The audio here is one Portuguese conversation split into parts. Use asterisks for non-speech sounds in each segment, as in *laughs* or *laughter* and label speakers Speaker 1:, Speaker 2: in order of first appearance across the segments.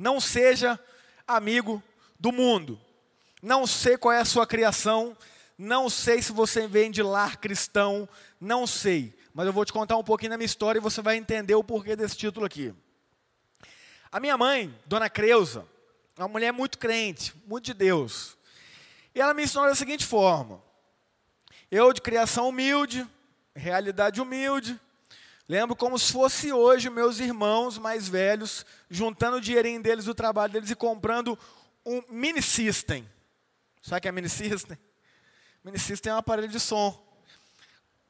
Speaker 1: Não seja amigo do mundo. Não sei qual é a sua criação, não sei se você vem de lar cristão, não sei. Mas eu vou te contar um pouquinho da minha história e você vai entender o porquê desse título aqui. A minha mãe, Dona Creuza, é uma mulher muito crente, muito de Deus. E ela me ensinou da seguinte forma: eu, de criação humilde, realidade humilde, lembro como se fosse hoje meus irmãos mais velhos, juntando o dinheirinho deles, o trabalho deles e comprando um mini system. Sabe o que é mini system? Mini system é um aparelho de som.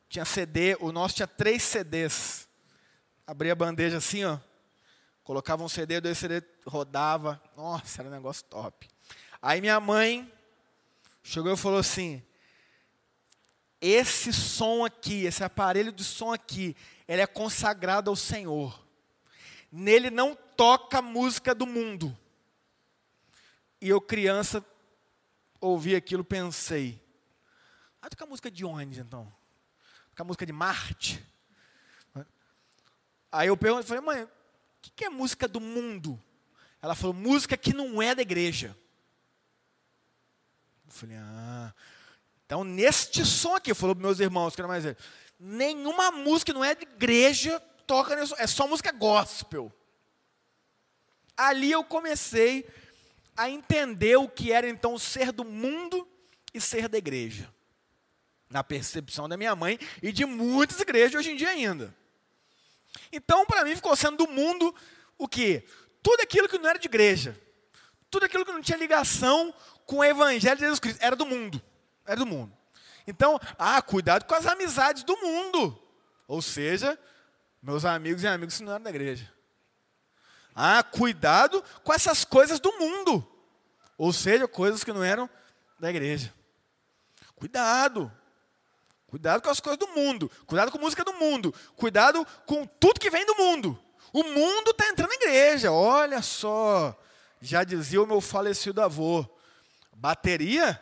Speaker 1: Tinha CD, o nosso tinha três CDs. Abria a bandeja assim, ó. Colocava um CD, dois CD, rodava. Nossa, era um negócio top. Aí minha mãe chegou e falou assim: esse som aqui, esse aparelho de som aqui, ele é consagrado ao Senhor. Nele não toca música do mundo. E eu, criança, ouvi aquilo, pensei: ah, toca música de onde então? Toca música de Marte? Aí eu perguntei, falei, mãe, o que é música do mundo? Ela falou, música que não é da igreja. Eu falei, ah. Então, neste som aqui, falou para meus irmãos, que era mais velho, nenhuma música não é de igreja toca nisso, é só música gospel. Ali eu comecei a entender o que era então ser do mundo e ser da igreja. Na percepção da minha mãe e de muitas igrejas hoje em dia ainda. Então, para mim, ficou sendo do mundo o quê? Tudo aquilo que não era de igreja. Tudo aquilo que não tinha ligação com o evangelho de Jesus Cristo. Era do mundo. Era do mundo. Então, ah, cuidado com as amizades do mundo. Ou seja, meus amigos e amigos que não eram da igreja. Ah, cuidado com essas coisas do mundo. Ou seja, coisas que não eram da igreja. Cuidado. Cuidado com as coisas do mundo. Cuidado com a música do mundo. Cuidado com tudo que vem do mundo. O mundo está entrando na igreja. Olha só. Já dizia o meu falecido avô. Bateria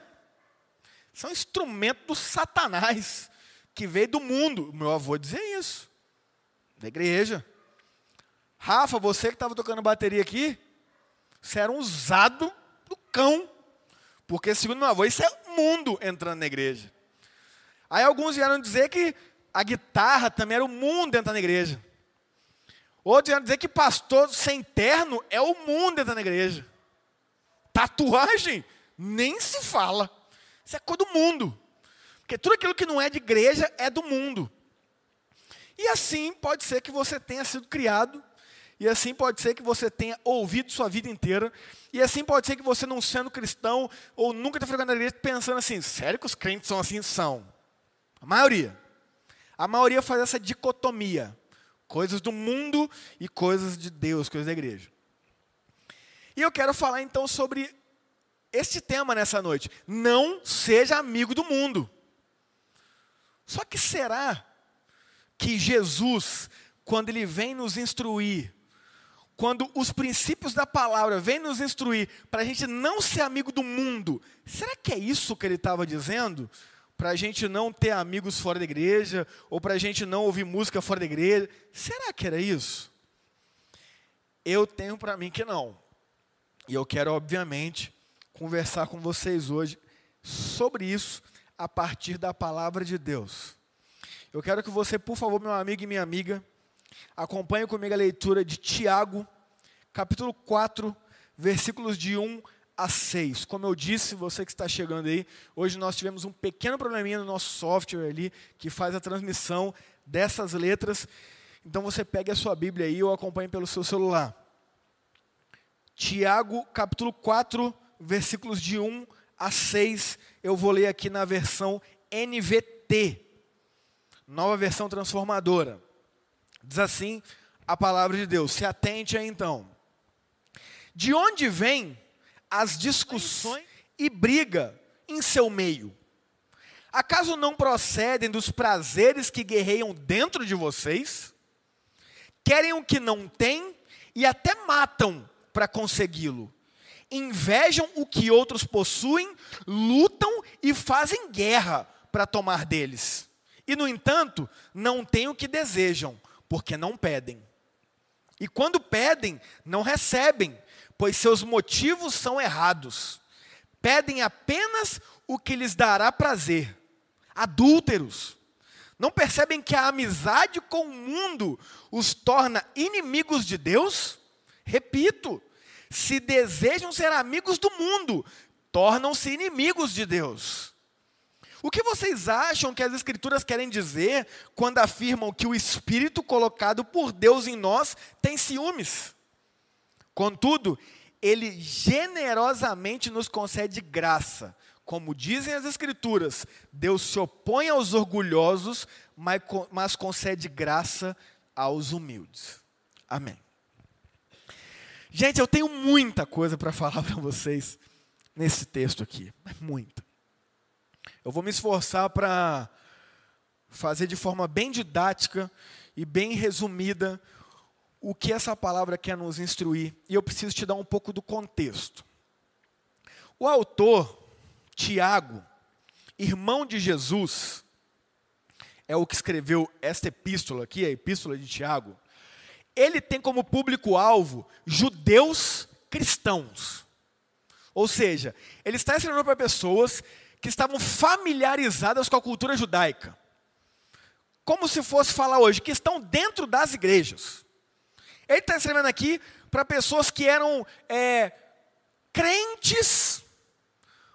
Speaker 1: são instrumentos do Satanás que veio do mundo. Meu avô dizia isso. Da igreja. Rafa, você que estava tocando bateria aqui, você era um usado do cão. Porque, segundo meu avô, isso é o mundo entrando na igreja. Aí alguns vieram dizer que a guitarra também era o mundo entrando na igreja. Outros vieram dizer que pastor sem terno é o mundo entrando na igreja. Tatuagem, nem se fala. Isso é coisa do mundo. Porque tudo aquilo que não é de igreja é do mundo. E assim pode ser que você tenha sido criado e assim pode ser que você tenha ouvido sua vida inteira. E assim pode ser que você, não sendo cristão, ou nunca tenha frequentado a igreja, pensando assim: sério que os crentes são assim? São. A maioria. A maioria faz essa dicotomia: coisas do mundo e coisas de Deus, coisas da igreja. E eu quero falar então sobre este tema nessa noite. Não seja amigo do mundo. Só que será que Jesus, quando ele vem nos instruir, quando os princípios da palavra vêm nos instruir para a gente não ser amigo do mundo, será que é isso que ele estava dizendo? Para a gente não ter amigos fora da igreja, ou para a gente não ouvir música fora da igreja? Será que era isso? Eu tenho para mim que não. E eu quero, obviamente, conversar com vocês hoje sobre isso a partir da palavra de Deus. Eu quero que você, por favor, meu amigo e minha amiga, Acompanhe comigo a leitura de Tiago, capítulo 4, versículos de 1 a 6. Como eu disse, você que está chegando aí, hoje nós tivemos um pequeno probleminha no nosso software ali, que faz a transmissão dessas letras. Então você pegue a sua Bíblia aí ou acompanhe pelo seu celular. Tiago, capítulo 4, versículos de 1 a 6. Eu vou ler aqui na versão NVT, nova versão transformadora. Diz assim a palavra de Deus. Se atente aí então. De onde vêm as discussões e briga em seu meio? Acaso não procedem dos prazeres que guerreiam dentro de vocês? Querem o que não têm e até matam para consegui-lo. Invejam o que outros possuem, lutam e fazem guerra para tomar deles. E, no entanto, não têm o que desejam, porque não pedem. E quando pedem, não recebem, pois seus motivos são errados. Pedem apenas o que lhes dará prazer. Adúlteros. Não percebem que a amizade com o mundo os torna inimigos de Deus? Repito, se desejam ser amigos do mundo, tornam-se inimigos de Deus. O que vocês acham que as Escrituras querem dizer quando afirmam que o Espírito colocado por Deus em nós tem ciúmes? Contudo, Ele generosamente nos concede graça. Como dizem as Escrituras, Deus se opõe aos orgulhosos, mas concede graça aos humildes. Amém. Gente, eu tenho muita coisa para falar para vocês nesse texto aqui, muita. Eu vou me esforçar para fazer de forma bem didática e bem resumida o que essa palavra quer nos instruir. E eu preciso te dar um pouco do contexto. O autor, Tiago, irmão de Jesus, é o que escreveu esta epístola aqui, a epístola de Tiago. Ele tem como público-alvo judeus cristãos. Ou seja, ele está escrevendo para pessoas que estavam familiarizadas com a cultura judaica. Como se fosse falar hoje, que estão dentro das igrejas. Ele está escrevendo aqui para pessoas que eram é, crentes,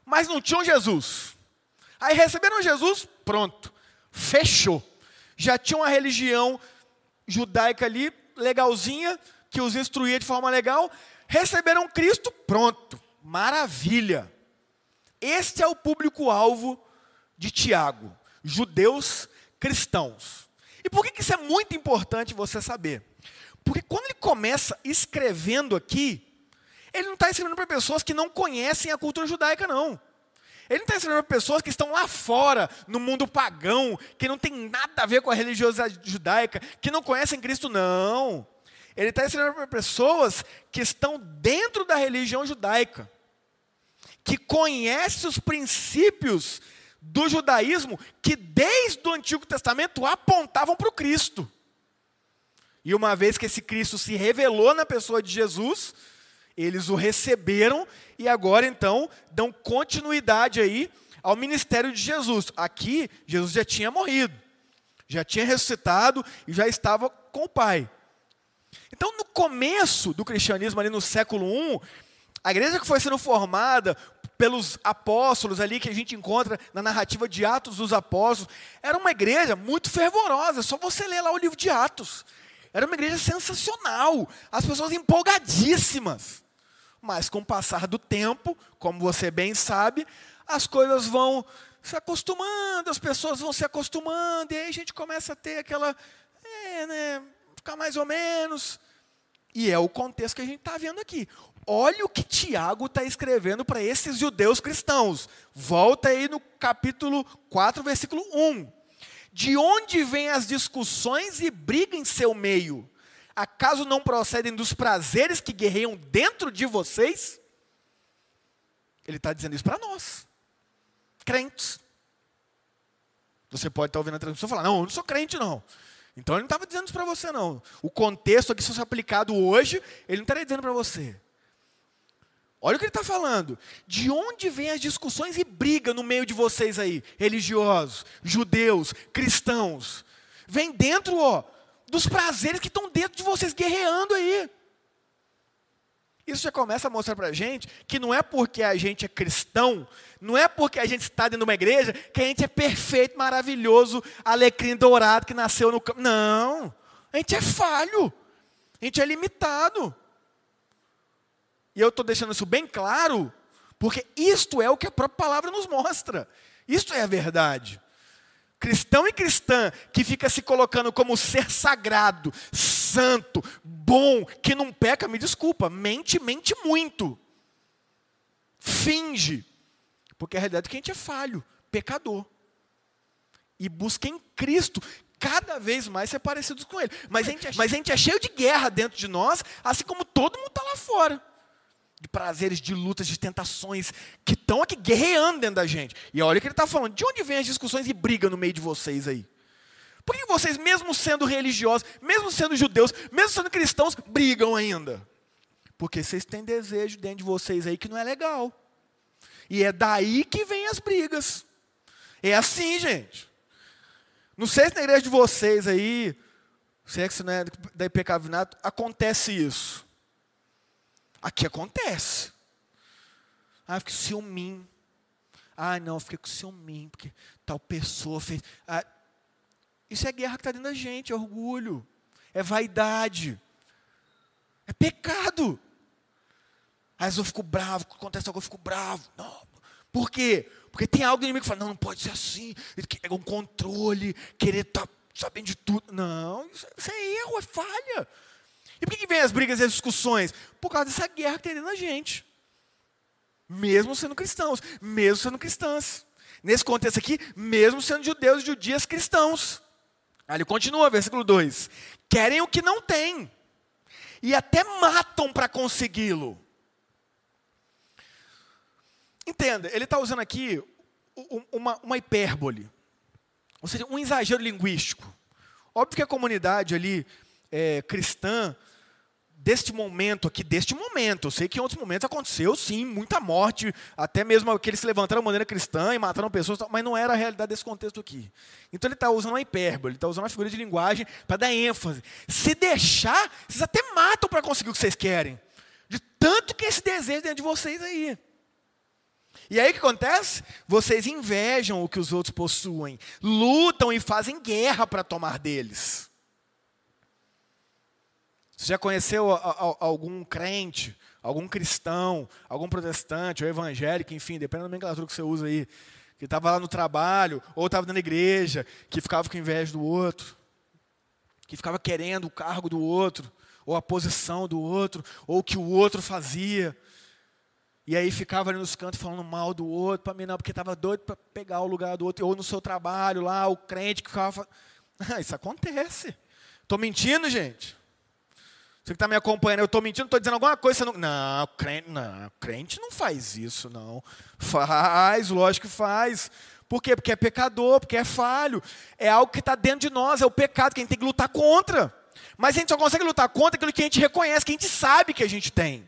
Speaker 1: mas não tinham Jesus. Aí receberam Jesus, pronto, fechou. Já tinha uma religião judaica ali, legalzinha, que os instruía de forma legal. Receberam Cristo, pronto, maravilha. Este é o público-alvo de Tiago, judeus cristãos. E por que isso é muito importante você saber? Porque quando ele começa escrevendo aqui, ele não está escrevendo para pessoas que não conhecem a cultura judaica, não. Ele não está para pessoas que estão lá fora, no mundo pagão, que não tem nada a ver com a religiosidade judaica, que não conhecem Cristo, não. Ele está escrevendo para pessoas que estão dentro da religião judaica que conhece os princípios do judaísmo que desde o Antigo Testamento apontavam para o Cristo. E uma vez que esse Cristo se revelou na pessoa de Jesus, eles o receberam e agora então dão continuidade aí ao ministério de Jesus. Aqui, Jesus já tinha morrido, já tinha ressuscitado e já estava com o Pai. Então, no começo do cristianismo, ali no século I, a igreja que foi sendo formada pelos apóstolos ali que a gente encontra na narrativa de Atos dos Apóstolos, era uma igreja muito fervorosa, só você ler lá o livro de Atos. Era uma igreja sensacional, as pessoas empolgadíssimas. Mas com o passar do tempo, como você bem sabe, as coisas vão se acostumando, as pessoas vão se acostumando, e aí a gente começa a ter aquela, é, né, ficar mais ou menos. E é o contexto que a gente está vendo aqui. Olha o que Tiago está escrevendo para esses judeus cristãos. Volta aí no capítulo 4, versículo 1. De onde vêm as discussões e briga em seu meio? Acaso não procedem dos prazeres que guerreiam dentro de vocês? Ele está dizendo isso para nós, crentes. Você pode estar tá ouvindo a transmissão e falar: Não, eu não sou crente, não. Então ele não estava dizendo isso para você, não. O contexto aqui, se fosse aplicado hoje, ele não estaria dizendo para você. Olha o que ele está falando. De onde vêm as discussões e briga no meio de vocês aí, religiosos, judeus, cristãos? Vem dentro, ó, dos prazeres que estão dentro de vocês guerreando aí. Isso já começa a mostrar para a gente que não é porque a gente é cristão, não é porque a gente está dentro de uma igreja que a gente é perfeito, maravilhoso, alecrim dourado que nasceu no campo. Não, a gente é falho, a gente é limitado. E eu estou deixando isso bem claro, porque isto é o que a própria palavra nos mostra. Isto é a verdade. Cristão e cristã que fica se colocando como ser sagrado, santo, bom, que não peca, me desculpa, mente, mente muito. Finge. Porque a realidade é que a gente é falho, pecador. E busca em Cristo cada vez mais ser parecidos com Ele. Mas a, gente é, mas a gente é cheio de guerra dentro de nós, assim como todo mundo está lá fora de prazeres, de lutas, de tentações que estão aqui guerreando dentro da gente. E olha o que ele está falando. De onde vêm as discussões e briga no meio de vocês aí? Por que vocês, mesmo sendo religiosos, mesmo sendo judeus, mesmo sendo cristãos, brigam ainda? Porque vocês têm desejo dentro de vocês aí que não é legal. E é daí que vem as brigas. É assim, gente. Não sei se na igreja de vocês aí, se é que você não é da IPK acontece isso. Aqui acontece. Ah, eu fiquei ciúminho. Ah, não, eu fiquei com ciúminho, porque tal pessoa fez. Ah, isso é guerra que está dentro da gente, é orgulho, é vaidade, é pecado. Às vezes eu fico bravo, acontece algo, eu fico bravo. Não. Por quê? Porque tem algo no inimigo que fala, não, não pode ser assim. É um controle, querer estar tá sabendo de tudo. Não, isso, isso, é erro, é falha. E por que, vem as brigas e as discussões? Por causa dessa guerra que tem dentro da gente. Mesmo sendo cristãos, mesmo sendo cristãs. Nesse contexto aqui, mesmo sendo judeus e judias cristãos. Aí ele continua, versículo 2: Querem o que não têm, e até matam para consegui-lo. Entenda, ele está usando aqui uma, uma hipérbole, ou seja, um exagero linguístico. Óbvio que a comunidade ali é, cristã deste momento aqui, deste momento. Eu sei que em outros momentos aconteceu, sim, muita morte, até mesmo aqueles se levantaram de maneira cristã e mataram pessoas, mas não era a realidade desse contexto aqui. Então ele está usando uma hipérbole, ele está usando uma figura de linguagem para dar ênfase. Se deixar, vocês até matam para conseguir o que vocês querem. De tanto que esse desejo dentro de vocês aí. E aí o que acontece? Vocês invejam o que os outros possuem, lutam e fazem guerra para tomar deles. Você já conheceu algum crente, algum cristão, algum protestante ou evangélico, enfim, dependendo da nomenclatura que você usa aí, que estava lá no trabalho ou estava na igreja, que ficava com inveja do outro, que ficava querendo o cargo do outro, ou a posição do outro, ou o que o outro fazia. E aí ficava ali nos cantos falando mal do outro, para mim não, porque estava doido para pegar o lugar do outro, ou no seu trabalho lá, o crente que ficava. *laughs* Isso acontece. Estou mentindo, gente? Você que está me acompanhando, eu estou mentindo, estou dizendo alguma coisa, você não. Não, crente, não, crente não faz isso, não. Faz, lógico que faz. Por quê? Porque é pecador, porque é falho. É algo que está dentro de nós, é o pecado que a gente tem que lutar contra. Mas a gente só consegue lutar contra aquilo que a gente reconhece, que a gente sabe que a gente tem.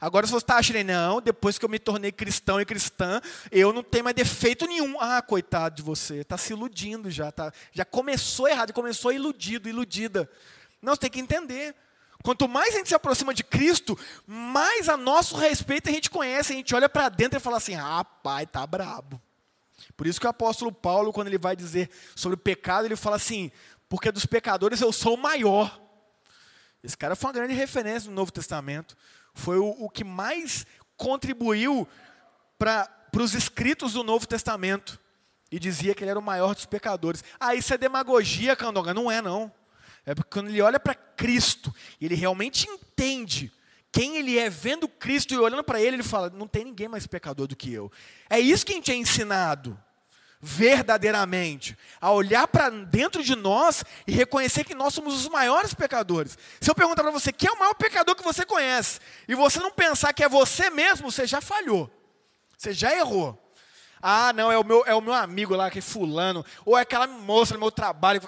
Speaker 1: Agora, se você está achando, não, depois que eu me tornei cristão e cristã, eu não tenho mais defeito nenhum. Ah, coitado de você, está se iludindo já, tá, já começou errado, começou iludido, iludida. Não, você tem que entender. Quanto mais a gente se aproxima de Cristo, mais a nosso respeito a gente conhece, a gente olha para dentro e fala assim: rapaz, tá brabo. Por isso que o apóstolo Paulo, quando ele vai dizer sobre o pecado, ele fala assim: porque dos pecadores eu sou o maior. Esse cara foi uma grande referência no Novo Testamento. Foi o, o que mais contribuiu para os escritos do Novo Testamento. E dizia que ele era o maior dos pecadores. Ah, isso é demagogia, Candonga. Não é, não. É porque quando ele olha para Cristo, ele realmente entende quem ele é, vendo Cristo e olhando para ele, ele fala: não tem ninguém mais pecador do que eu. É isso que a gente é ensinado, verdadeiramente, a olhar para dentro de nós e reconhecer que nós somos os maiores pecadores. Se eu perguntar para você quem é o maior pecador que você conhece, e você não pensar que é você mesmo, você já falhou, você já errou. Ah, não, é o meu, é o meu amigo lá, que é fulano, ou é aquela moça no meu trabalho.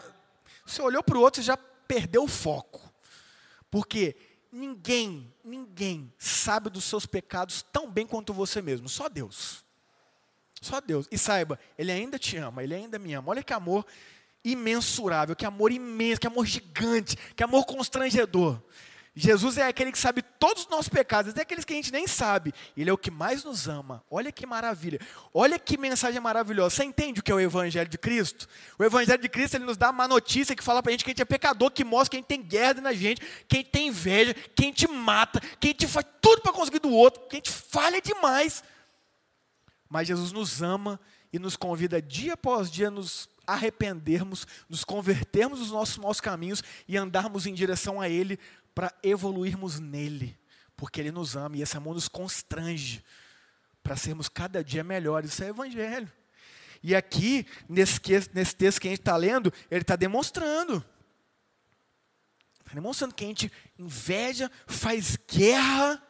Speaker 1: Você olhou para o outro e já perdeu o foco. Porque ninguém, ninguém sabe dos seus pecados tão bem quanto você mesmo, só Deus. Só Deus. E saiba, Ele ainda te ama, Ele ainda me ama. Olha que amor imensurável, que amor imenso, que amor gigante, que amor constrangedor. Jesus é aquele que sabe todos os nossos pecados, até aqueles que a gente nem sabe. Ele é o que mais nos ama. Olha que maravilha. Olha que mensagem maravilhosa. Você entende o que é o Evangelho de Cristo? O Evangelho de Cristo ele nos dá uma notícia que fala para a gente que a gente é pecador, que mostra que a gente tem guerra na gente, que a gente tem inveja, que a gente mata, que a gente faz tudo para conseguir do outro, que a gente falha demais. Mas Jesus nos ama e nos convida dia após dia a nos arrependermos, nos convertermos dos nossos maus caminhos e andarmos em direção a Ele para evoluirmos nele, porque ele nos ama e esse amor nos constrange para sermos cada dia melhores. Isso é evangelho. E aqui, nesse, nesse texto que a gente está lendo, ele está demonstrando. Está demonstrando que a gente inveja, faz guerra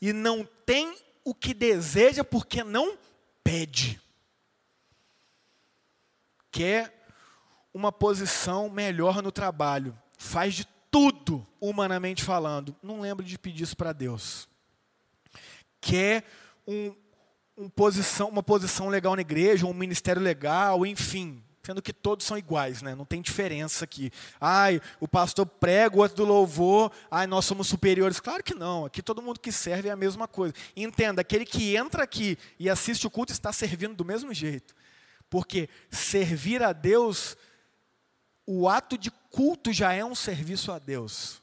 Speaker 1: e não tem o que deseja porque não pede. Quer uma posição melhor no trabalho, faz de tudo, humanamente falando. Não lembro de pedir isso para Deus. Quer um, um posição, uma posição legal na igreja, um ministério legal, enfim. Sendo que todos são iguais, né? não tem diferença aqui. Ai, o pastor prega, o outro do louvor, ai, nós somos superiores. Claro que não, aqui todo mundo que serve é a mesma coisa. Entenda, aquele que entra aqui e assiste o culto está servindo do mesmo jeito. Porque servir a Deus o ato de culto já é um serviço a Deus.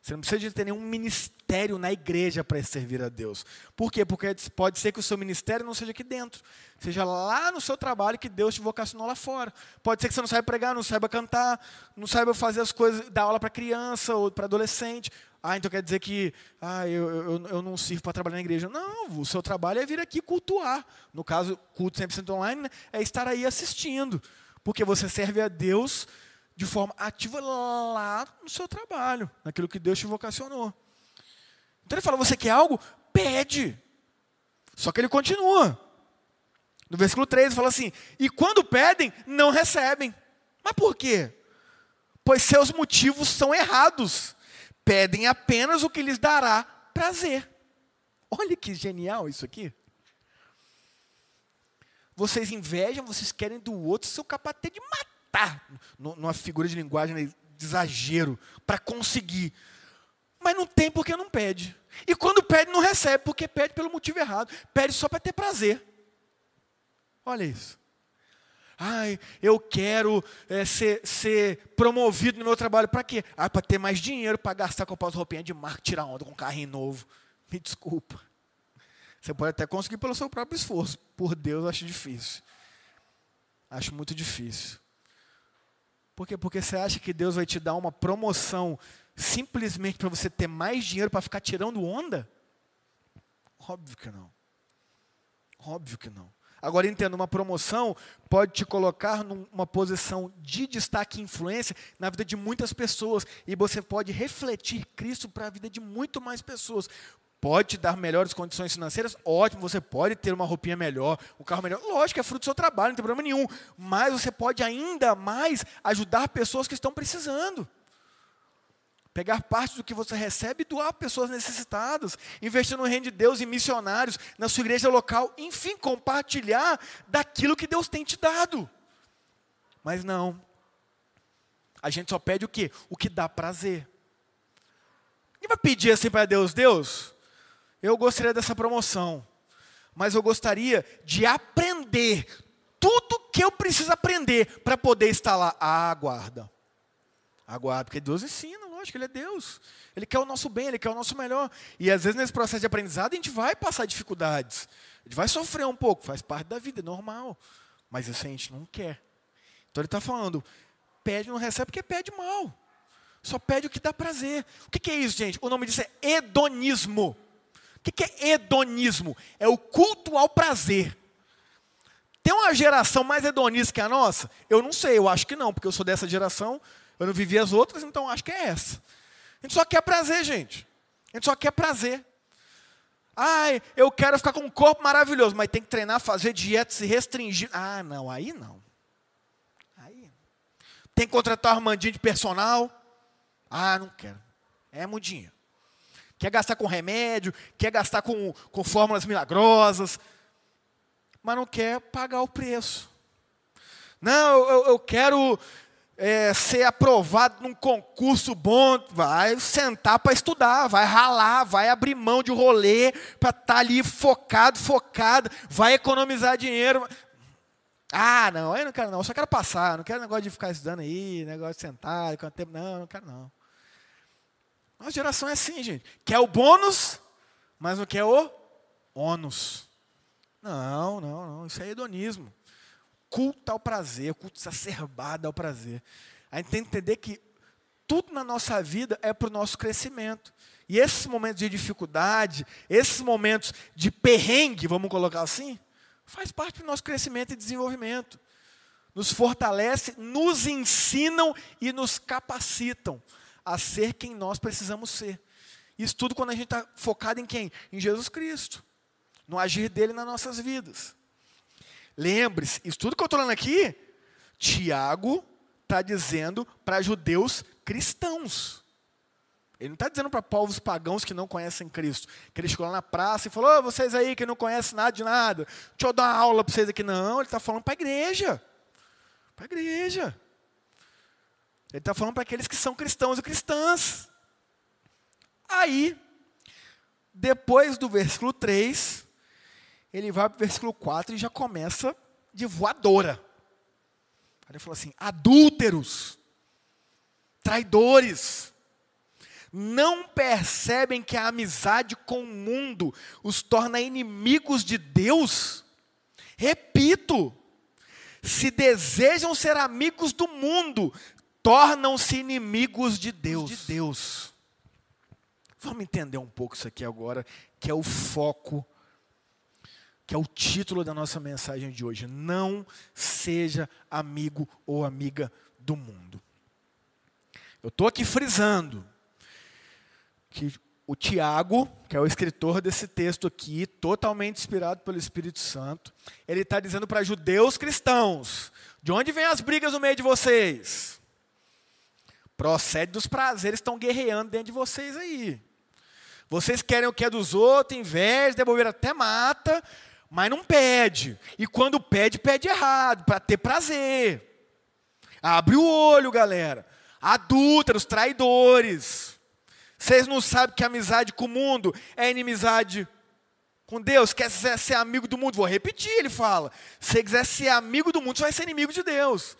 Speaker 1: Você não precisa de ter nenhum ministério na igreja para servir a Deus. Por quê? Porque pode ser que o seu ministério não seja aqui dentro. Seja lá no seu trabalho que Deus te vocacionou lá fora. Pode ser que você não saiba pregar, não saiba cantar, não saiba fazer as coisas, dar aula para criança ou para adolescente. Ah, então quer dizer que ah, eu, eu, eu não sirvo para trabalhar na igreja. Não, o seu trabalho é vir aqui cultuar. No caso, culto 100% online, né, é estar aí assistindo. Porque você serve a Deus de forma ativa lá no seu trabalho, naquilo que Deus te vocacionou. Então ele fala: você quer algo? Pede. Só que ele continua. No versículo 13 fala assim: E quando pedem, não recebem. Mas por quê? Pois seus motivos são errados. Pedem apenas o que lhes dará prazer. Olha que genial isso aqui. Vocês invejam, vocês querem do outro, seu capaz de matar matar, numa figura de linguagem de exagero, para conseguir. Mas não tem porque não pede. E quando pede, não recebe, porque pede pelo motivo errado. Pede só para ter prazer. Olha isso. Ai, eu quero é, ser, ser promovido no meu trabalho. Para quê? Ah, para ter mais dinheiro, para gastar com as roupinhas de marca, tirar onda com um carrinho novo. Me desculpa. Você pode até conseguir pelo seu próprio esforço. Por Deus, acho difícil. Acho muito difícil. Por quê? Porque você acha que Deus vai te dar uma promoção simplesmente para você ter mais dinheiro para ficar tirando onda? Óbvio que não. Óbvio que não. Agora entenda, uma promoção pode te colocar numa posição de destaque e influência na vida de muitas pessoas e você pode refletir Cristo para a vida de muito mais pessoas. Pode te dar melhores condições financeiras? Ótimo, você pode ter uma roupinha melhor, um carro melhor. Lógico, é fruto do seu trabalho, não tem problema nenhum. Mas você pode ainda mais ajudar pessoas que estão precisando. Pegar parte do que você recebe e doar pessoas necessitadas. Investir no reino de Deus em missionários, na sua igreja local. Enfim, compartilhar daquilo que Deus tem te dado. Mas não. A gente só pede o quê? O que dá prazer. E vai pedir assim para Deus, Deus, eu gostaria dessa promoção, mas eu gostaria de aprender tudo que eu preciso aprender para poder estar lá. Ah, aguarda. Aguarda, porque Deus ensina, lógico, Ele é Deus. Ele quer o nosso bem, Ele quer o nosso melhor. E às vezes nesse processo de aprendizado a gente vai passar dificuldades. A gente vai sofrer um pouco, faz parte da vida, é normal. Mas isso a gente não quer. Então ele está falando, pede, não recebe porque pede mal. Só pede o que dá prazer. O que é isso, gente? O nome disso é hedonismo. O que é hedonismo? É o culto ao prazer. Tem uma geração mais hedonista que a nossa? Eu não sei, eu acho que não, porque eu sou dessa geração, eu não vivi as outras, então acho que é essa. A gente só quer prazer, gente. A gente só quer prazer. Ai, eu quero ficar com um corpo maravilhoso, mas tem que treinar, fazer dieta, se restringir. Ah, não, aí não. Aí. Tem que contratar um Armandinho de personal. Ah, não quero. É mudinho quer gastar com remédio, quer gastar com, com fórmulas milagrosas, mas não quer pagar o preço. Não, eu, eu quero é, ser aprovado num concurso bom, vai sentar para estudar, vai ralar, vai abrir mão de rolê para estar tá ali focado, focado, vai economizar dinheiro. Ah, não, eu não quero não, eu só quero passar, não quero negócio de ficar estudando aí, negócio de sentar, quanto tempo, não, não quero não. Nossa geração é assim, gente. Quer o bônus, mas não quer o ônus. Não, não, não. Isso é hedonismo. Culto ao prazer, culto exacerbado ao prazer. A gente tem que entender que tudo na nossa vida é para o nosso crescimento. E esses momentos de dificuldade, esses momentos de perrengue, vamos colocar assim, faz parte do nosso crescimento e desenvolvimento. Nos fortalece, nos ensinam e nos capacitam a ser quem nós precisamos ser. Isso tudo quando a gente está focado em quem? Em Jesus Cristo. No agir dele nas nossas vidas. Lembre-se, isso tudo que eu estou falando aqui, Tiago está dizendo para judeus cristãos. Ele não está dizendo para povos pagãos que não conhecem Cristo. Que ele chegou lá na praça e falou: oh, vocês aí que não conhecem nada de nada, deixa eu dar uma aula para vocês aqui. Não, ele está falando para a igreja. Para a igreja. Ele está falando para aqueles que são cristãos e cristãs. Aí, depois do versículo 3, ele vai para o versículo 4 e já começa de voadora. Aí ele fala assim: adúlteros, traidores não percebem que a amizade com o mundo os torna inimigos de Deus? Repito, se desejam ser amigos do mundo, tornam-se inimigos de Deus. De Deus. Vamos entender um pouco isso aqui agora, que é o foco, que é o título da nossa mensagem de hoje. Não seja amigo ou amiga do mundo. Eu estou aqui frisando que o Tiago, que é o escritor desse texto aqui, totalmente inspirado pelo Espírito Santo, ele está dizendo para judeus cristãos: de onde vêm as brigas no meio de vocês? Procede dos prazeres que estão guerreando dentro de vocês aí. Vocês querem o que é dos outros, inveja, devolver até mata, mas não pede. E quando pede, pede errado, para ter prazer. Abre o olho, galera. Adúlteros, traidores. Vocês não sabem que amizade com o mundo é inimizade com Deus? Quer ser amigo do mundo? Vou repetir, ele fala. Se quiser ser amigo do mundo, você vai ser inimigo de Deus.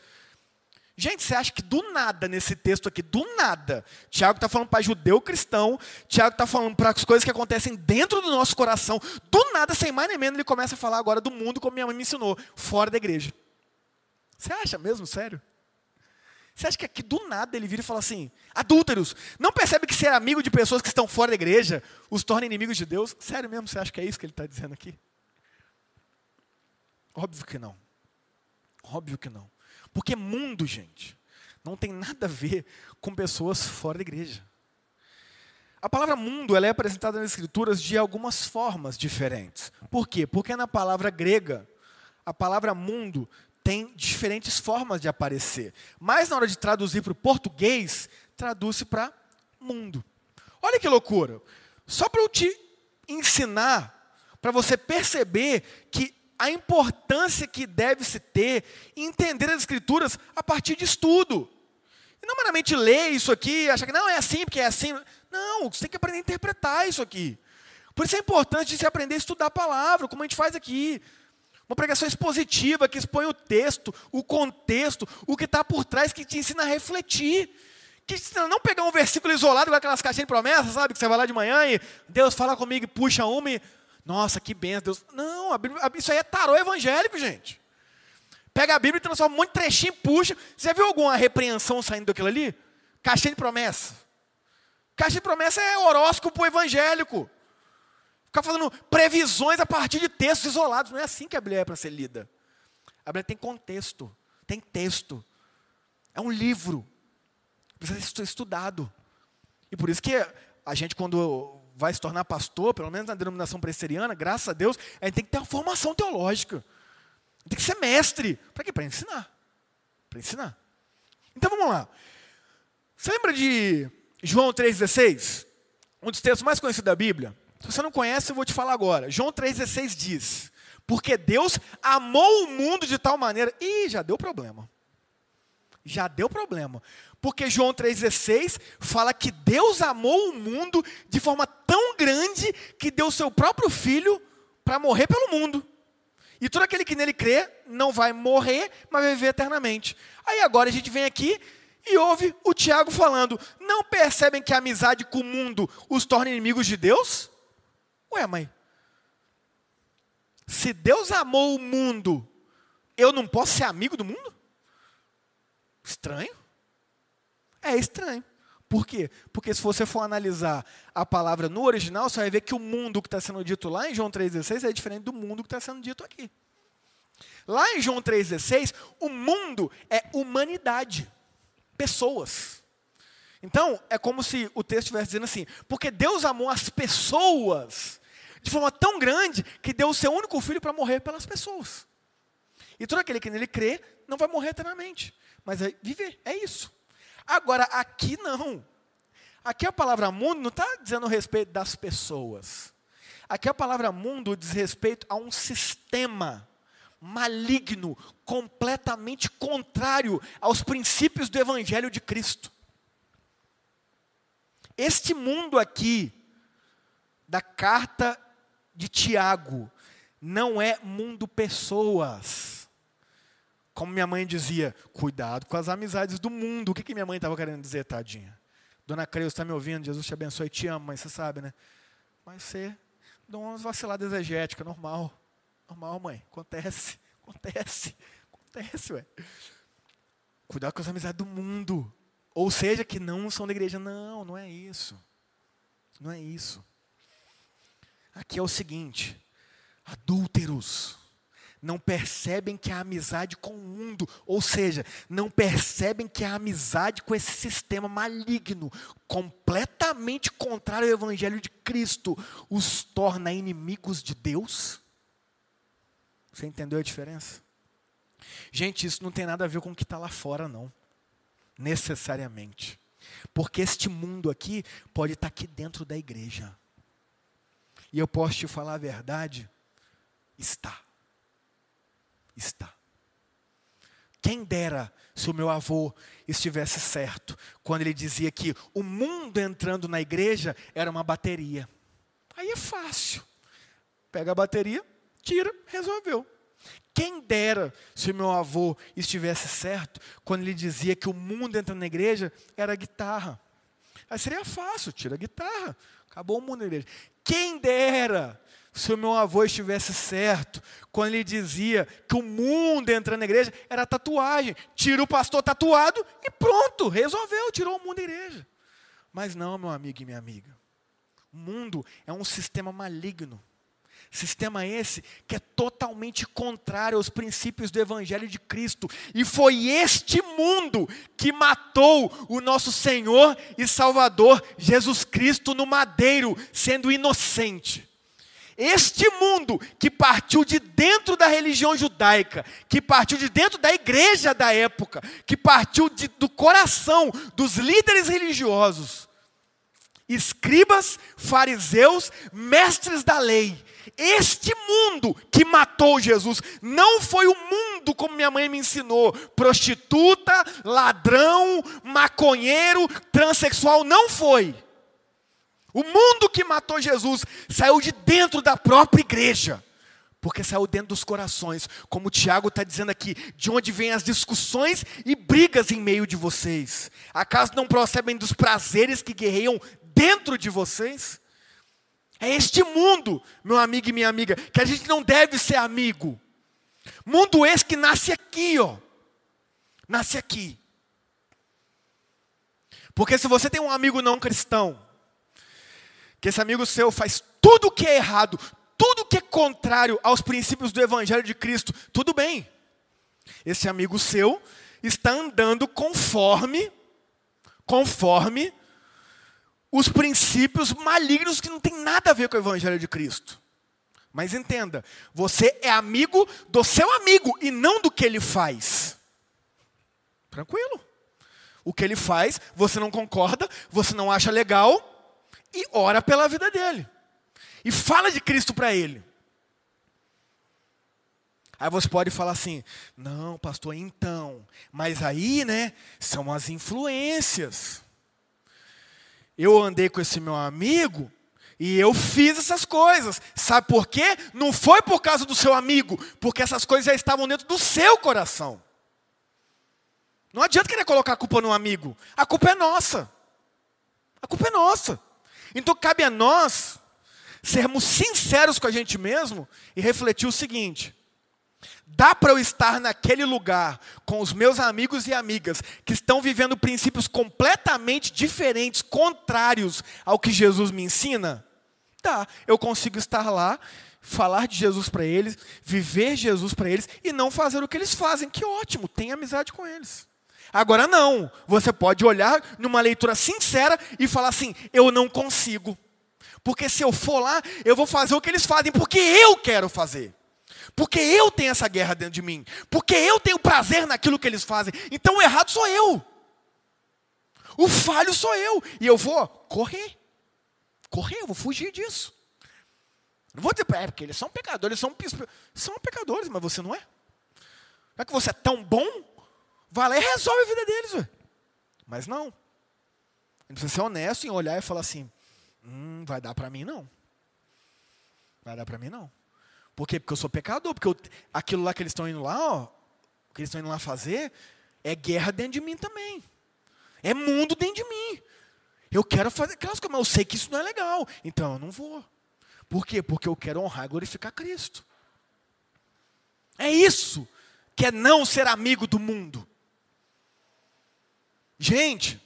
Speaker 1: Gente, você acha que do nada, nesse texto aqui, do nada, Tiago está falando para judeu cristão, Tiago está falando para as coisas que acontecem dentro do nosso coração, do nada, sem mais nem menos, ele começa a falar agora do mundo, como minha mãe me ensinou, fora da igreja. Você acha mesmo, sério? Você acha que aqui do nada ele vira e fala assim: adúlteros, não percebe que ser amigo de pessoas que estão fora da igreja os torna inimigos de Deus? Sério mesmo, você acha que é isso que ele está dizendo aqui? Óbvio que não. Óbvio que não. Porque mundo, gente, não tem nada a ver com pessoas fora da igreja. A palavra mundo ela é apresentada nas escrituras de algumas formas diferentes. Por quê? Porque na palavra grega, a palavra mundo tem diferentes formas de aparecer. Mas na hora de traduzir para o português, traduz para mundo. Olha que loucura. Só para eu te ensinar, para você perceber que a importância que deve se ter em entender as escrituras a partir de estudo. E não meramente ler isso aqui achar que não é assim porque é assim. Não, você tem que aprender a interpretar isso aqui. Por isso é importante você aprender a estudar a palavra, como a gente faz aqui. Uma pregação expositiva que expõe o texto, o contexto, o que está por trás, que te ensina a refletir. Que te ensina a não pegar um versículo isolado com aquelas caixinhas de promessas, sabe? Que você vai lá de manhã e Deus fala comigo e puxa uma e. Nossa, que benção, Deus. Não, a Bíblia, isso aí é tarô evangélico, gente. Pega a Bíblia e transforma um monte de trechinho e puxa. Você viu alguma repreensão saindo daquilo ali? Caixinha de promessa. Caixa de promessa é horóscopo evangélico. Ficar fazendo previsões a partir de textos isolados. Não é assim que a Bíblia é para ser lida. A Bíblia tem contexto, tem texto. É um livro. Precisa ser estudado. E por isso que a gente, quando vai se tornar pastor, pelo menos na denominação presbiteriana, graças a Deus, a gente tem que ter uma formação teológica. Tem que ser mestre. Para quê? Para ensinar. Para ensinar. Então vamos lá. Você lembra de João 3,16? Um dos textos mais conhecidos da Bíblia? Se você não conhece, eu vou te falar agora. João 3,16 diz: Porque Deus amou o mundo de tal maneira. Ih, já deu problema. Já deu problema. Porque João 3,16 fala que Deus amou o mundo de forma tão grande que deu seu próprio filho para morrer pelo mundo. E todo aquele que nele crê não vai morrer, mas vai viver eternamente. Aí agora a gente vem aqui e ouve o Tiago falando: não percebem que a amizade com o mundo os torna inimigos de Deus? Ué, mãe, se Deus amou o mundo, eu não posso ser amigo do mundo? Estranho. É estranho. Por quê? Porque se você for analisar a palavra no original, você vai ver que o mundo que está sendo dito lá em João 3,16 é diferente do mundo que está sendo dito aqui. Lá em João 3,16, o mundo é humanidade, pessoas. Então, é como se o texto estivesse dizendo assim: porque Deus amou as pessoas de forma tão grande que deu o seu único filho para morrer pelas pessoas. E todo aquele que nele crê não vai morrer eternamente, mas vai viver, é isso. Agora, aqui não. Aqui a palavra mundo não está dizendo respeito das pessoas. Aqui a palavra mundo diz respeito a um sistema maligno, completamente contrário aos princípios do Evangelho de Cristo. Este mundo aqui, da carta de Tiago, não é mundo pessoas. Como minha mãe dizia, cuidado com as amizades do mundo. O que, que minha mãe estava querendo dizer, tadinha? Dona Creuza está me ouvindo, Jesus te abençoe, te amo, mas você sabe, né? Mas você dá umas vaciladas exegéticas, normal. Normal, mãe. Acontece. Acontece. Acontece, ué. Cuidado com as amizades do mundo. Ou seja, que não são da igreja. Não, não é isso. Não é isso. Aqui é o seguinte: adúlteros não percebem que a amizade com o mundo, ou seja, não percebem que a amizade com esse sistema maligno, completamente contrário ao evangelho de Cristo, os torna inimigos de Deus? Você entendeu a diferença? Gente, isso não tem nada a ver com o que está lá fora, não. Necessariamente. Porque este mundo aqui pode estar tá aqui dentro da igreja. E eu posso te falar a verdade? Está. Está. Quem dera se o meu avô estivesse certo quando ele dizia que o mundo entrando na igreja era uma bateria. Aí é fácil. Pega a bateria, tira, resolveu. Quem dera se o meu avô estivesse certo quando ele dizia que o mundo entrando na igreja era guitarra. Aí seria fácil, tira a guitarra, acabou o mundo na igreja. Quem dera se o meu avô estivesse certo quando ele dizia que o mundo entrando na igreja era tatuagem. Tira o pastor tatuado e pronto, resolveu, tirou o mundo da igreja. Mas não, meu amigo e minha amiga. O mundo é um sistema maligno. Sistema esse que é totalmente contrário aos princípios do Evangelho de Cristo. E foi este mundo que matou o nosso Senhor e Salvador Jesus Cristo no madeiro, sendo inocente. Este mundo que partiu de dentro da religião judaica, que partiu de dentro da igreja da época, que partiu de, do coração dos líderes religiosos, escribas, fariseus, mestres da lei, este mundo que matou Jesus não foi o mundo como minha mãe me ensinou, prostituta, ladrão, maconheiro, transexual, não foi. O mundo que matou Jesus saiu de dentro da própria igreja, porque saiu dentro dos corações, como o Tiago está dizendo aqui, de onde vêm as discussões e brigas em meio de vocês. Acaso não procedem dos prazeres que guerreiam dentro de vocês? É este mundo, meu amigo e minha amiga, que a gente não deve ser amigo. Mundo esse que nasce aqui, ó. Nasce aqui. Porque se você tem um amigo não cristão, que esse amigo seu faz tudo o que é errado, tudo que é contrário aos princípios do Evangelho de Cristo, tudo bem. Esse amigo seu está andando conforme, conforme os princípios malignos que não tem nada a ver com o Evangelho de Cristo. Mas entenda, você é amigo do seu amigo e não do que ele faz. Tranquilo. O que ele faz, você não concorda, você não acha legal, e ora pela vida dele. E fala de Cristo para ele. Aí você pode falar assim: não, pastor, então. Mas aí, né, são as influências. Eu andei com esse meu amigo e eu fiz essas coisas. Sabe por quê? Não foi por causa do seu amigo, porque essas coisas já estavam dentro do seu coração. Não adianta querer colocar a culpa no amigo. A culpa é nossa. A culpa é nossa. Então cabe a nós sermos sinceros com a gente mesmo e refletir o seguinte: dá para eu estar naquele lugar com os meus amigos e amigas que estão vivendo princípios completamente diferentes, contrários ao que Jesus me ensina? Dá, eu consigo estar lá, falar de Jesus para eles, viver Jesus para eles e não fazer o que eles fazem. Que ótimo, tem amizade com eles. Agora não, você pode olhar numa leitura sincera e falar assim: eu não consigo. Porque se eu for lá, eu vou fazer o que eles fazem, porque eu quero fazer. Porque eu tenho essa guerra dentro de mim. Porque eu tenho prazer naquilo que eles fazem. Então o errado sou eu. O falho sou eu. E eu vou correr. Correr, eu vou fugir disso. Não vou dizer, é porque eles são pecadores, eles são, são pecadores, mas você não é. Não é que você é tão bom, vai lá e resolve a vida deles. Ué. Mas não. Ele precisa ser honesto em olhar e falar assim: hum, vai dar para mim não. Vai dar para mim não. Por quê? Porque eu sou pecador. Porque eu, aquilo lá que eles estão indo lá, ó, que eles estão indo lá fazer, é guerra dentro de mim também. É mundo dentro de mim. Eu quero fazer aquelas coisas, mas eu sei que isso não é legal. Então eu não vou. Por quê? Porque eu quero honrar e glorificar Cristo. É isso que é não ser amigo do mundo. Gente,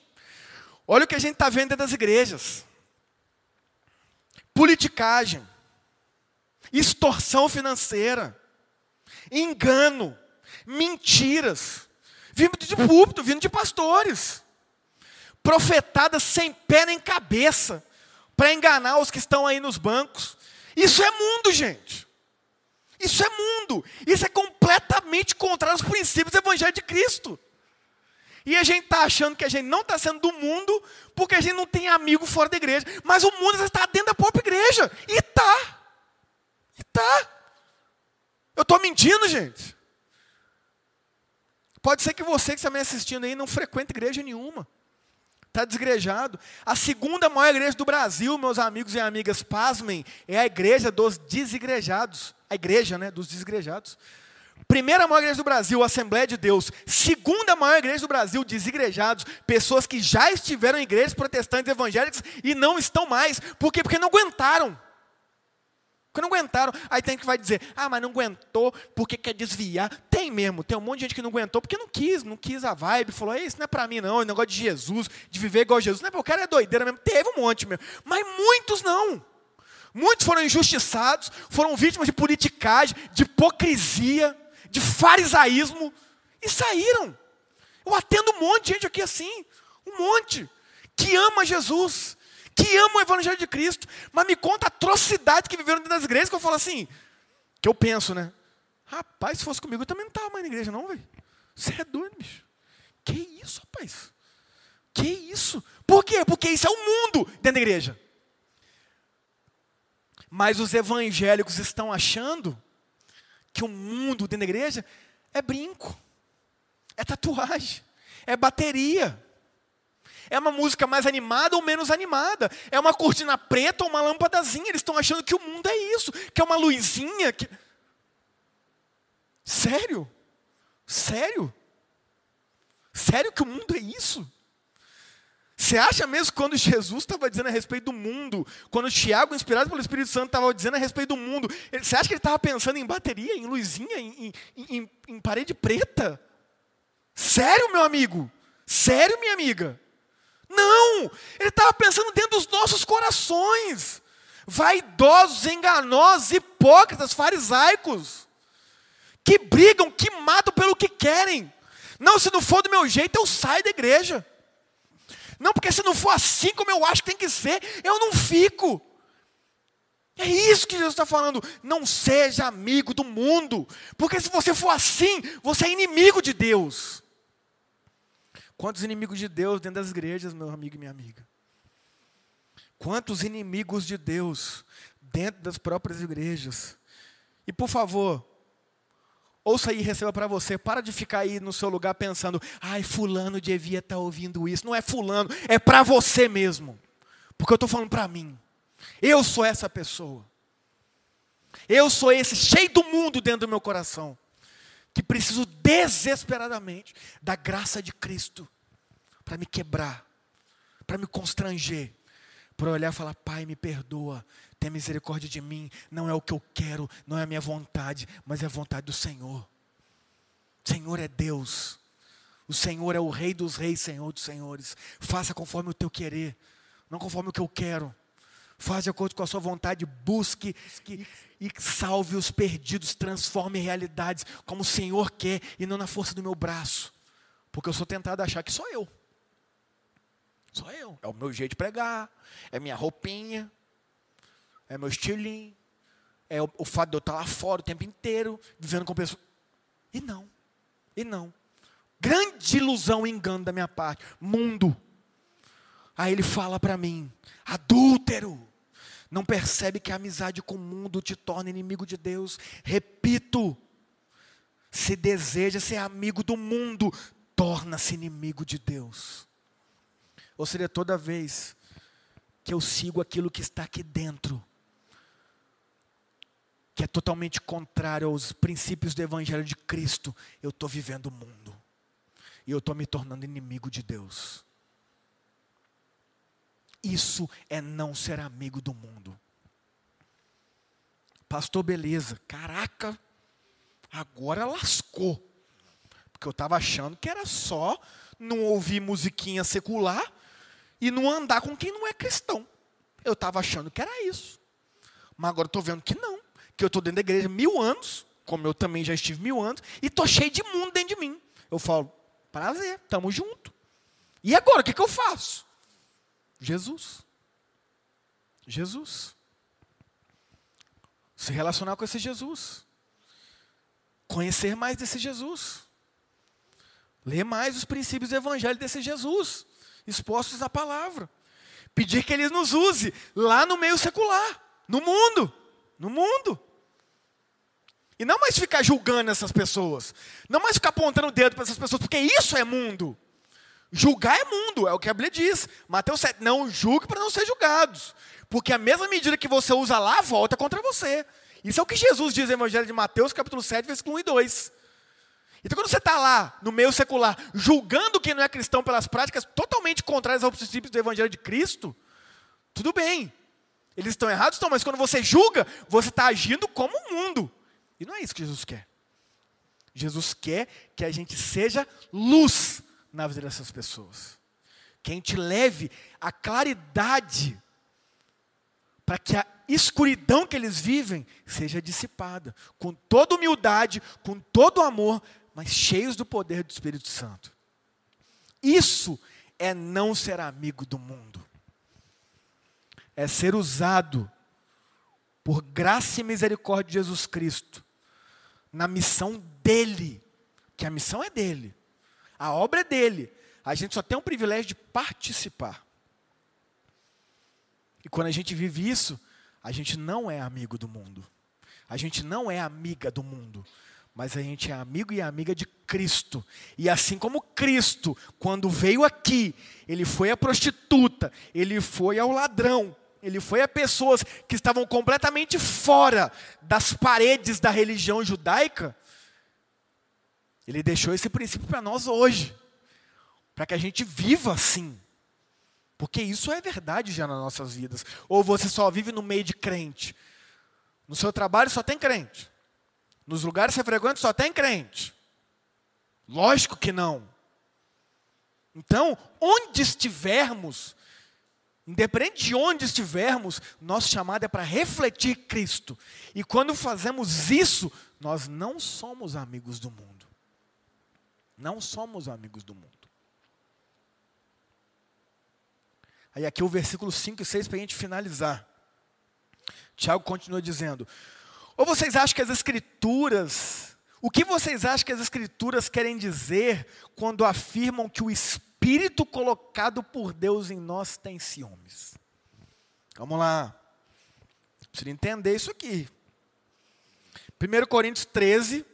Speaker 1: olha o que a gente está vendo dentro das igrejas: politicagem, extorsão financeira, engano, mentiras, vindo de púlpito, vindo de pastores, profetadas sem pé nem cabeça, para enganar os que estão aí nos bancos. Isso é mundo, gente. Isso é mundo. Isso é completamente contrário aos princípios do Evangelho de Cristo. E a gente está achando que a gente não está sendo do mundo porque a gente não tem amigo fora da igreja. Mas o mundo está dentro da própria igreja. E está. E está. Eu estou mentindo, gente. Pode ser que você que está me assistindo aí não frequente igreja nenhuma. Está desgrejado. A segunda maior igreja do Brasil, meus amigos e amigas, pasmem, é a igreja dos desigrejados. A igreja, né, dos desigrejados. Primeira maior igreja do Brasil, Assembleia de Deus. Segunda maior igreja do Brasil, desigrejados. Pessoas que já estiveram em igrejas protestantes evangélicas e não estão mais. Por quê? Porque não aguentaram. Porque não aguentaram. Aí tem que vai dizer, ah, mas não aguentou porque quer desviar. Tem mesmo, tem um monte de gente que não aguentou porque não quis, não quis a vibe. Falou, isso não é para mim não, o negócio de Jesus, de viver igual Jesus. Não é, o cara é doideira mesmo. Teve um monte mesmo. Mas muitos não. Muitos foram injustiçados, foram vítimas de politicagem, de hipocrisia, de farisaísmo e saíram. Eu atendo um monte de gente aqui assim, um monte, que ama Jesus, que ama o Evangelho de Cristo, mas me conta atrocidades que viveram dentro das igrejas, que eu falo assim, que eu penso, né? Rapaz, se fosse comigo, eu também não estava mais na igreja, não, velho. Você é doido, bicho. Que isso, rapaz? Que isso? Por quê? Porque isso é o mundo dentro da igreja. Mas os evangélicos estão achando que o mundo dentro da igreja é brinco, é tatuagem, é bateria. É uma música mais animada ou menos animada. É uma cortina preta ou uma lâmpadazinha. Eles estão achando que o mundo é isso, que é uma luzinha. Que... Sério? Sério? Sério que o mundo é isso? Você acha mesmo que quando Jesus estava dizendo a respeito do mundo, quando Tiago, inspirado pelo Espírito Santo, estava dizendo a respeito do mundo, você acha que ele estava pensando em bateria, em luzinha, em, em, em, em parede preta? Sério, meu amigo? Sério, minha amiga? Não! Ele estava pensando dentro dos nossos corações. Vaidosos, enganosos, hipócritas, farisaicos. Que brigam, que matam pelo que querem. Não, se não for do meu jeito, eu saio da igreja. Não, porque se não for assim como eu acho que tem que ser, eu não fico. É isso que Jesus está falando. Não seja amigo do mundo, porque se você for assim, você é inimigo de Deus. Quantos inimigos de Deus dentro das igrejas, meu amigo e minha amiga? Quantos inimigos de Deus dentro das próprias igrejas? E por favor, Ouça aí e receba para você. Para de ficar aí no seu lugar pensando, ai, fulano devia estar tá ouvindo isso. Não é fulano, é para você mesmo. Porque eu estou falando para mim. Eu sou essa pessoa. Eu sou esse, cheio do mundo dentro do meu coração. Que preciso desesperadamente da graça de Cristo. Para me quebrar. Para me constranger. Para olhar e falar, Pai, me perdoa tenha misericórdia de mim. Não é o que eu quero, não é a minha vontade, mas é a vontade do Senhor. O Senhor é Deus. O Senhor é o Rei dos Reis, Senhor dos Senhores. Faça conforme o teu querer, não conforme o que eu quero. Faça de acordo com a sua vontade, busque e salve os perdidos, transforme realidades como o Senhor quer e não na força do meu braço. Porque eu sou tentado a achar que sou eu. Sou eu. É o meu jeito de pregar, é minha roupinha, é meu estilinho, é o, o fato de eu estar lá fora o tempo inteiro, vivendo com pessoas. E não, e não. Grande ilusão e engano da minha parte. Mundo. Aí ele fala para mim: adúltero, não percebe que a amizade com o mundo te torna inimigo de Deus? Repito, se deseja ser amigo do mundo, torna-se inimigo de Deus. Ou seja, toda vez que eu sigo aquilo que está aqui dentro, que é totalmente contrário aos princípios do Evangelho de Cristo, eu estou vivendo o mundo. E eu estou me tornando inimigo de Deus. Isso é não ser amigo do mundo. Pastor, beleza. Caraca, agora lascou. Porque eu estava achando que era só não ouvir musiquinha secular e não andar com quem não é cristão. Eu estava achando que era isso. Mas agora estou vendo que não. Que eu estou dentro da igreja mil anos, como eu também já estive mil anos, e estou cheio de mundo dentro de mim. Eu falo, prazer, estamos juntos. E agora, o que, que eu faço? Jesus. Jesus. Se relacionar com esse Jesus. Conhecer mais desse Jesus. Ler mais os princípios do evangelho desse Jesus, expostos na palavra. Pedir que ele nos use lá no meio secular, no mundo, no mundo. E não mais ficar julgando essas pessoas. Não mais ficar apontando o dedo para essas pessoas, porque isso é mundo. Julgar é mundo, é o que a Bíblia diz. Mateus 7, não julgue para não ser julgados. Porque a mesma medida que você usa lá, volta contra você. Isso é o que Jesus diz no Evangelho de Mateus, capítulo 7, versículo 1 e 2. Então, quando você está lá, no meio secular, julgando quem não é cristão pelas práticas totalmente contrárias aos princípios do Evangelho de Cristo, tudo bem. Eles estão errados? Estão, mas quando você julga, você está agindo como o mundo. E não é isso que Jesus quer. Jesus quer que a gente seja luz na vida dessas pessoas. Que a gente leve a claridade para que a escuridão que eles vivem seja dissipada, com toda humildade, com todo amor, mas cheios do poder do Espírito Santo. Isso é não ser amigo do mundo. É ser usado por graça e misericórdia de Jesus Cristo na missão dele, que a missão é dele. A obra é dele. A gente só tem o privilégio de participar. E quando a gente vive isso, a gente não é amigo do mundo. A gente não é amiga do mundo. Mas a gente é amigo e amiga de Cristo. E assim como Cristo, quando veio aqui, ele foi a prostituta, ele foi ao ladrão, ele foi a pessoas que estavam completamente fora das paredes da religião judaica. Ele deixou esse princípio para nós hoje, para que a gente viva assim. Porque isso é verdade já nas nossas vidas. Ou você só vive no meio de crente. No seu trabalho só tem crente. Nos lugares que você frequenta só tem crente. Lógico que não. Então, onde estivermos, independente de onde estivermos, nosso chamado é para refletir Cristo. E quando fazemos isso, nós não somos amigos do mundo. Não somos amigos do mundo. Aí aqui o versículo 5 e 6 para a gente finalizar. Tiago continua dizendo: Ou vocês acham que as escrituras, o que vocês acham que as escrituras querem dizer quando afirmam que o Espírito colocado por Deus em nós tem ciúmes? Vamos lá. Precisa entender isso aqui. 1 Coríntios 13,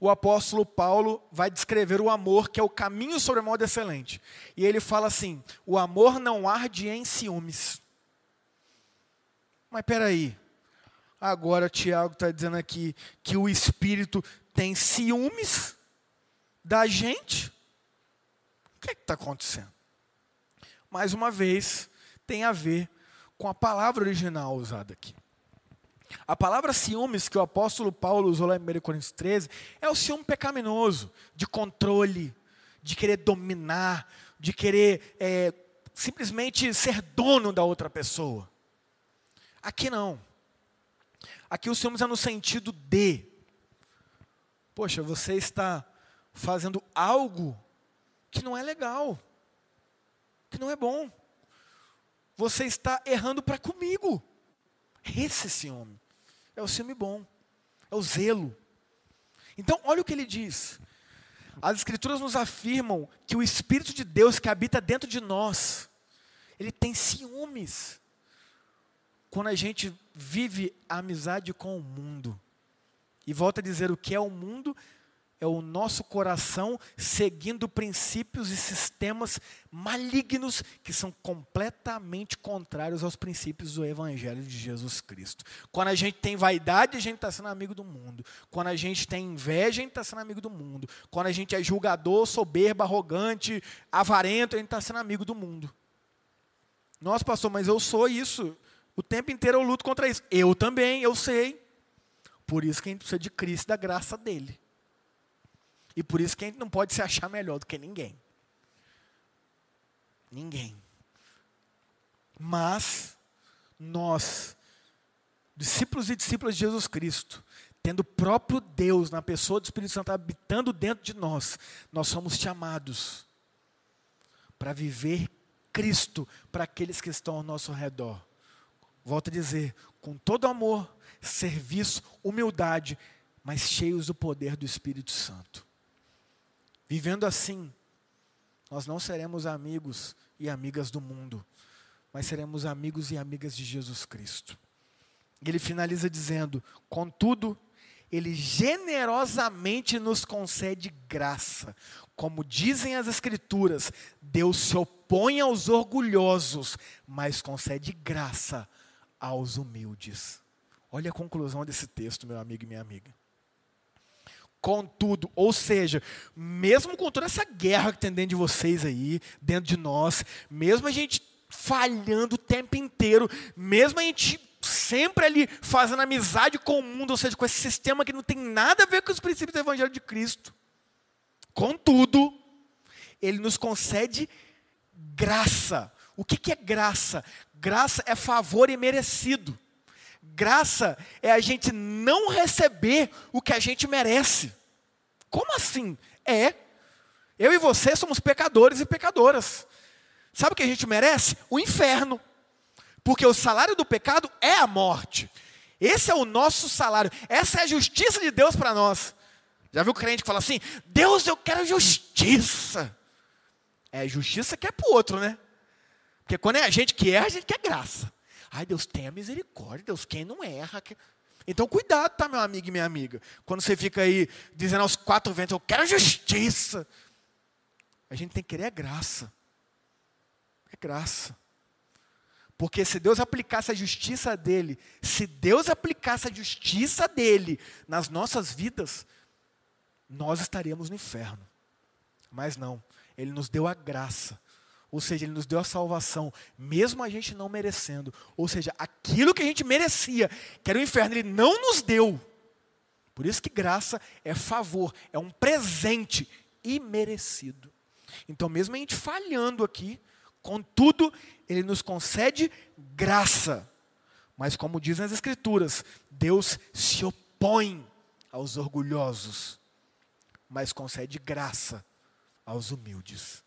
Speaker 1: o apóstolo Paulo vai descrever o amor, que é o caminho sobre modo excelente. E ele fala assim: o amor não arde em ciúmes. Mas peraí, agora Tiago está dizendo aqui que o Espírito tem ciúmes da gente? O que é está acontecendo? Mais uma vez, tem a ver com a palavra original usada aqui. A palavra ciúmes que o apóstolo Paulo usou lá em 1 Coríntios 13 é o ciúme pecaminoso, de controle, de querer dominar, de querer é, simplesmente ser dono da outra pessoa. Aqui não. Aqui o ciúmes é no sentido de, poxa, você está fazendo algo que não é legal, que não é bom. Você está errando para comigo. Esse ciúme é o ciúme bom, é o zelo. Então, olha o que ele diz. As Escrituras nos afirmam que o Espírito de Deus que habita dentro de nós, Ele tem ciúmes. Quando a gente vive a amizade com o mundo. E volta a dizer o que é o mundo, é o nosso coração seguindo princípios e sistemas malignos que são completamente contrários aos princípios do Evangelho de Jesus Cristo. Quando a gente tem vaidade, a gente está sendo amigo do mundo. Quando a gente tem inveja, a gente está sendo amigo do mundo. Quando a gente é julgador, soberbo, arrogante, avarento, a gente está sendo amigo do mundo. Nossa, pastor, mas eu sou isso. O tempo inteiro eu luto contra isso. Eu também, eu sei. Por isso que a gente precisa de Cristo, da graça dele. E por isso que a gente não pode se achar melhor do que ninguém. Ninguém. Mas nós, discípulos e discípulas de Jesus Cristo, tendo o próprio Deus na pessoa do Espírito Santo habitando dentro de nós, nós somos chamados para viver Cristo para aqueles que estão ao nosso redor. Volto a dizer, com todo amor, serviço, humildade, mas cheios do poder do Espírito Santo. Vivendo assim, nós não seremos amigos e amigas do mundo, mas seremos amigos e amigas de Jesus Cristo. Ele finaliza dizendo: Contudo, Ele generosamente nos concede graça. Como dizem as Escrituras, Deus se opõe aos orgulhosos, mas concede graça aos humildes. Olha a conclusão desse texto, meu amigo e minha amiga. Contudo, ou seja, mesmo com toda essa guerra que tem dentro de vocês aí, dentro de nós, mesmo a gente falhando o tempo inteiro, mesmo a gente sempre ali fazendo amizade com o mundo, ou seja, com esse sistema que não tem nada a ver com os princípios do Evangelho de Cristo. Contudo, Ele nos concede graça. O que, que é graça? Graça é favor imerecido. Graça é a gente não receber o que a gente merece. Como assim? É. Eu e você somos pecadores e pecadoras. Sabe o que a gente merece? O inferno. Porque o salário do pecado é a morte. Esse é o nosso salário. Essa é a justiça de Deus para nós. Já viu o crente que fala assim: Deus, eu quero justiça. É justiça que é para o outro, né? Porque quando é a gente que erra, a gente quer graça. Ai, Deus tenha misericórdia, Deus, quem não erra. Então, cuidado, tá, meu amigo e minha amiga. Quando você fica aí dizendo aos quatro ventos, eu quero justiça. A gente tem que querer a graça. É graça. Porque se Deus aplicasse a justiça dele, se Deus aplicasse a justiça dele nas nossas vidas, nós estaríamos no inferno. Mas não, ele nos deu a graça ou seja, Ele nos deu a salvação, mesmo a gente não merecendo. Ou seja, aquilo que a gente merecia, que era o inferno, Ele não nos deu. Por isso que graça é favor, é um presente imerecido. Então, mesmo a gente falhando aqui, contudo, Ele nos concede graça. Mas, como dizem as Escrituras, Deus se opõe aos orgulhosos, mas concede graça aos humildes.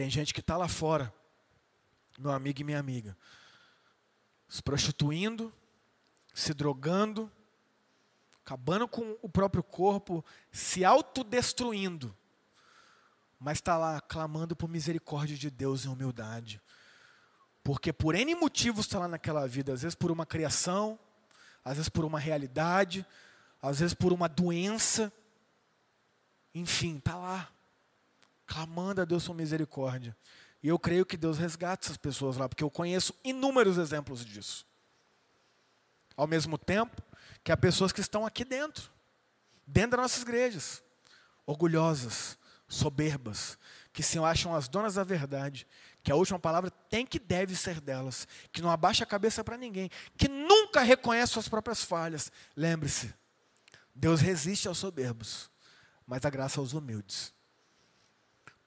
Speaker 1: Tem gente que está lá fora, meu amigo e minha amiga, se prostituindo, se drogando, acabando com o próprio corpo, se autodestruindo, mas está lá clamando por misericórdia de Deus e humildade. Porque por N motivos está lá naquela vida, às vezes por uma criação, às vezes por uma realidade, às vezes por uma doença, enfim, está lá clamando a Deus por misericórdia. E eu creio que Deus resgata essas pessoas lá, porque eu conheço inúmeros exemplos disso. Ao mesmo tempo que há pessoas que estão aqui dentro, dentro das nossas igrejas, orgulhosas, soberbas, que se acham as donas da verdade, que a última palavra tem que deve ser delas, que não abaixa a cabeça para ninguém, que nunca reconhece suas próprias falhas. Lembre-se, Deus resiste aos soberbos, mas a graça aos humildes.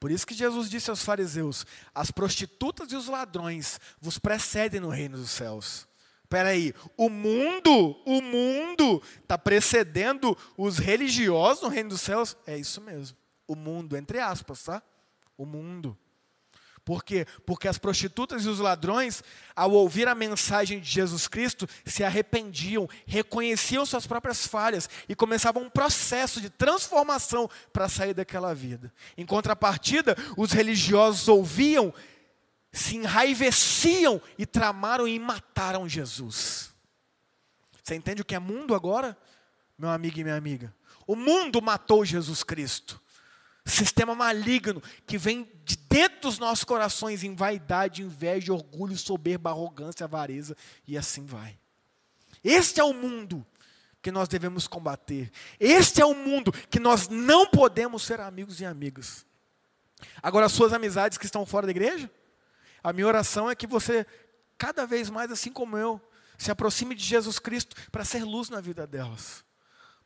Speaker 1: Por isso que Jesus disse aos fariseus: as prostitutas e os ladrões vos precedem no reino dos céus. Espera aí, o mundo, o mundo está precedendo os religiosos no reino dos céus? É isso mesmo. O mundo, entre aspas, tá? O mundo. Por quê? Porque as prostitutas e os ladrões, ao ouvir a mensagem de Jesus Cristo, se arrependiam, reconheciam suas próprias falhas e começavam um processo de transformação para sair daquela vida. Em contrapartida, os religiosos ouviam se enraiveciam e tramaram e mataram Jesus. Você entende o que é mundo agora, meu amigo e minha amiga? O mundo matou Jesus Cristo. Sistema maligno que vem de dentro dos nossos corações em vaidade, inveja, orgulho, soberba, arrogância, avareza e assim vai. Este é o mundo que nós devemos combater. Este é o mundo que nós não podemos ser amigos e amigas. Agora, as suas amizades que estão fora da igreja, a minha oração é que você, cada vez mais, assim como eu, se aproxime de Jesus Cristo para ser luz na vida delas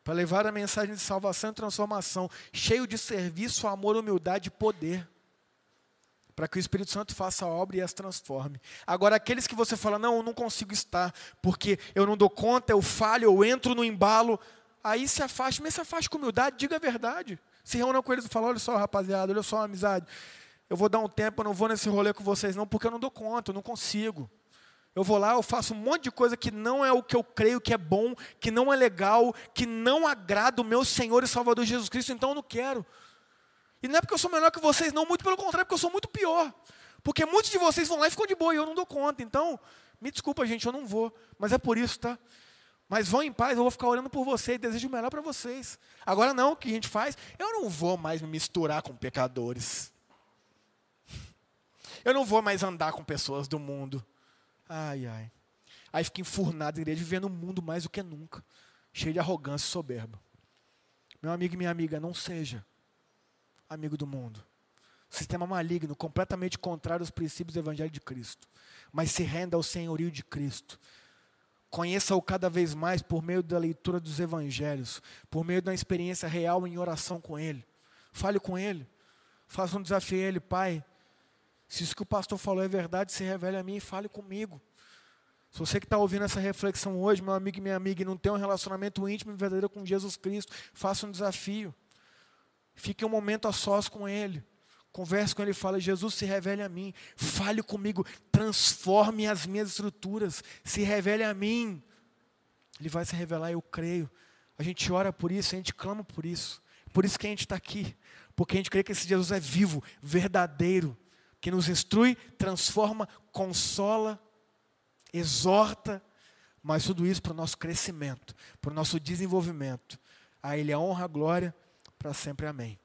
Speaker 1: para levar a mensagem de salvação e transformação, cheio de serviço, amor, humildade e poder, para que o Espírito Santo faça a obra e as transforme. Agora, aqueles que você fala, não, eu não consigo estar, porque eu não dou conta, eu falho, eu entro no embalo, aí se afaste, mas se afaste com humildade, diga a verdade. Se reúna com eles e fala, olha só, rapaziada, olha só amizade. Eu vou dar um tempo, eu não vou nesse rolê com vocês, não, porque eu não dou conta, eu não consigo. Eu vou lá, eu faço um monte de coisa que não é o que eu creio que é bom, que não é legal, que não agrada o meu Senhor e Salvador Jesus Cristo, então eu não quero. E não é porque eu sou melhor que vocês, não, muito pelo contrário, porque eu sou muito pior. Porque muitos de vocês vão lá e ficam de boa e eu não dou conta. Então, me desculpa, gente, eu não vou. Mas é por isso, tá? Mas vão em paz, eu vou ficar orando por vocês, desejo o melhor para vocês. Agora não, o que a gente faz? Eu não vou mais me misturar com pecadores. Eu não vou mais andar com pessoas do mundo. Ai, ai. Aí fica enfurnado na igreja, vivendo um mundo mais do que nunca, cheio de arrogância e soberba. Meu amigo e minha amiga, não seja amigo do mundo. Sistema maligno, completamente contrário aos princípios do Evangelho de Cristo. Mas se renda ao senhorio de Cristo. Conheça-o cada vez mais por meio da leitura dos Evangelhos, por meio da experiência real em oração com Ele. Fale com Ele. Faça um desafio a Ele, Pai. Se isso que o pastor falou é verdade, se revele a mim e fale comigo. Se você que está ouvindo essa reflexão hoje, meu amigo e minha amiga, e não tem um relacionamento íntimo e verdadeiro com Jesus Cristo, faça um desafio. Fique um momento a sós com Ele. Converse com Ele e fale, Jesus, se revele a mim. Fale comigo, transforme as minhas estruturas. Se revele a mim. Ele vai se revelar, eu creio. A gente ora por isso, a gente clama por isso. Por isso que a gente está aqui. Porque a gente crê que esse Jesus é vivo, verdadeiro que nos instrui, transforma, consola, exorta, mas tudo isso para o nosso crescimento, para o nosso desenvolvimento. A Ele a honra, a glória, para sempre. Amém.